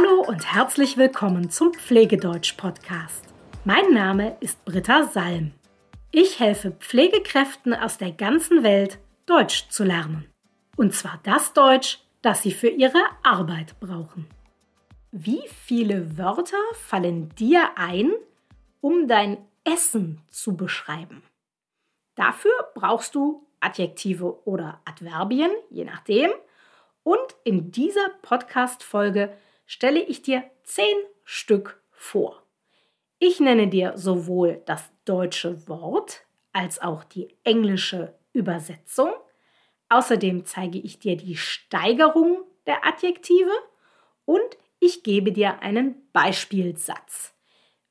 Hallo und herzlich willkommen zum Pflegedeutsch-Podcast. Mein Name ist Britta Salm. Ich helfe Pflegekräften aus der ganzen Welt, Deutsch zu lernen. Und zwar das Deutsch, das sie für ihre Arbeit brauchen. Wie viele Wörter fallen dir ein, um dein Essen zu beschreiben? Dafür brauchst du Adjektive oder Adverbien, je nachdem. Und in dieser Podcast-Folge stelle ich dir zehn Stück vor. Ich nenne dir sowohl das deutsche Wort als auch die englische Übersetzung. Außerdem zeige ich dir die Steigerung der Adjektive und ich gebe dir einen Beispielsatz.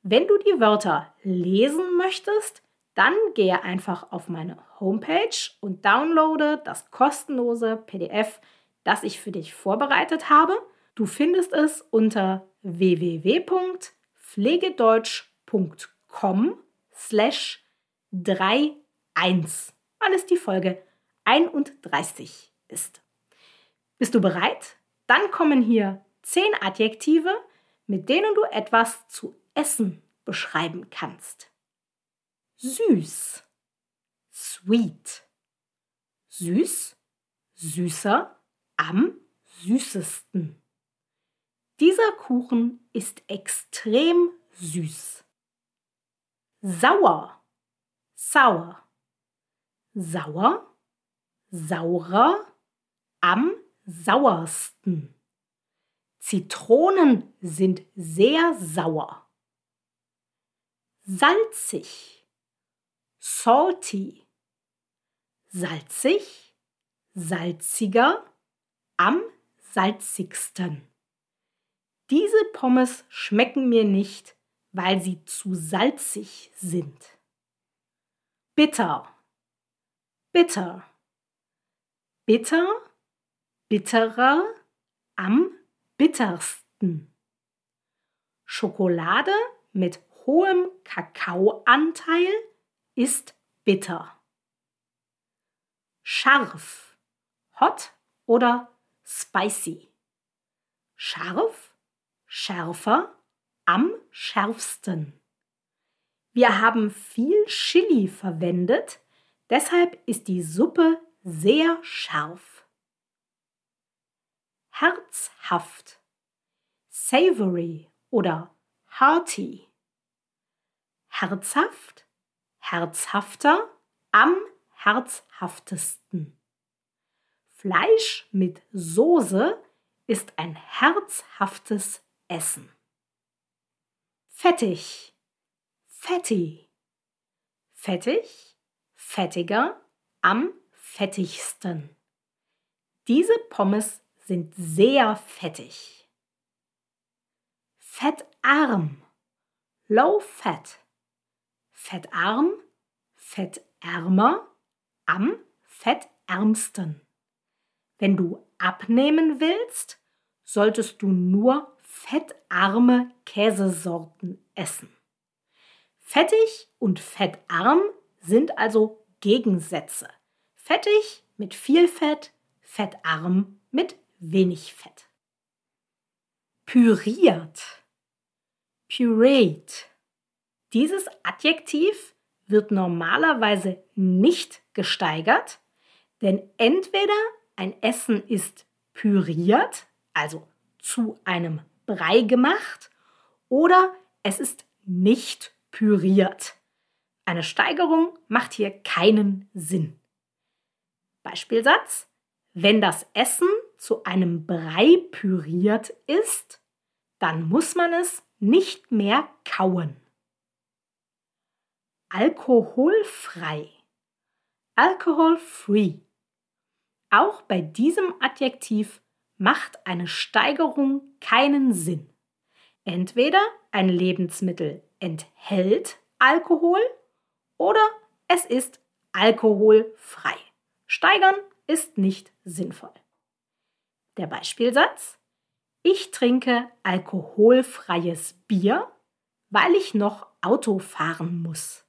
Wenn du die Wörter lesen möchtest, dann gehe einfach auf meine Homepage und downloade das kostenlose PDF, das ich für dich vorbereitet habe. Du findest es unter www.pflegedeutsch.com slash 31, weil es die Folge 31 ist. Bist du bereit? Dann kommen hier 10 Adjektive, mit denen du etwas zu essen beschreiben kannst. Süß, sweet. Süß, süßer, am süßesten. Dieser Kuchen ist extrem süß. Sauer, sauer. Sauer, saurer, am sauersten. Zitronen sind sehr sauer. Salzig, salty. Salzig, salziger, am salzigsten. Diese Pommes schmecken mir nicht, weil sie zu salzig sind. Bitter, bitter, bitter, bitterer, am bittersten. Schokolade mit hohem Kakaoanteil ist bitter. Scharf, hot oder spicy. Scharf, schärfer, am schärfsten. Wir haben viel Chili verwendet, deshalb ist die Suppe sehr scharf. Herzhaft, savory oder hearty. Herzhaft, herzhafter, am herzhaftesten. Fleisch mit Soße ist ein herzhaftes essen. Fettig, fetty. Fettig, fettiger, am fettigsten. Diese Pommes sind sehr fettig. Fettarm, low fat. Fettarm, fettärmer, am fettärmsten. Wenn du abnehmen willst, solltest du nur fettarme Käsesorten essen. Fettig und fettarm sind also Gegensätze. Fettig mit viel Fett, fettarm mit wenig Fett. Püriert. Pureed. Dieses Adjektiv wird normalerweise nicht gesteigert, denn entweder ein Essen ist püriert, also zu einem Brei gemacht oder es ist nicht püriert. Eine Steigerung macht hier keinen Sinn. Beispielsatz. Wenn das Essen zu einem Brei püriert ist, dann muss man es nicht mehr kauen. Alkoholfrei. Alcohol-free. Auch bei diesem Adjektiv macht eine Steigerung keinen Sinn. Entweder ein Lebensmittel enthält Alkohol oder es ist alkoholfrei. Steigern ist nicht sinnvoll. Der Beispielsatz Ich trinke alkoholfreies Bier, weil ich noch Auto fahren muss.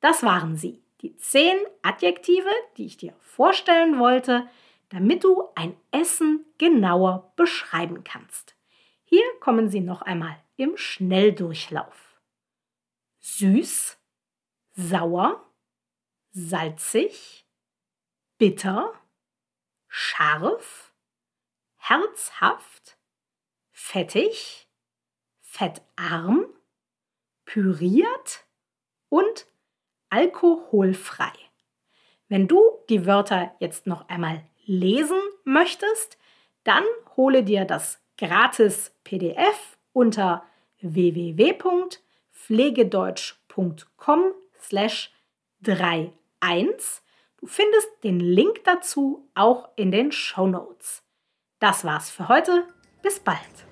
Das waren sie, die zehn Adjektive, die ich dir vorstellen wollte, damit du ein Essen genauer beschreiben kannst. Hier kommen sie noch einmal im Schnelldurchlauf. Süß, sauer, salzig, bitter, scharf, herzhaft, fettig, fettarm, püriert und alkoholfrei. Wenn du die Wörter jetzt noch einmal lesen möchtest, dann hole dir das gratis PDF unter www.pflegedeutsch.com slash 31. Du findest den Link dazu auch in den Show Notes. Das war's für heute. Bis bald.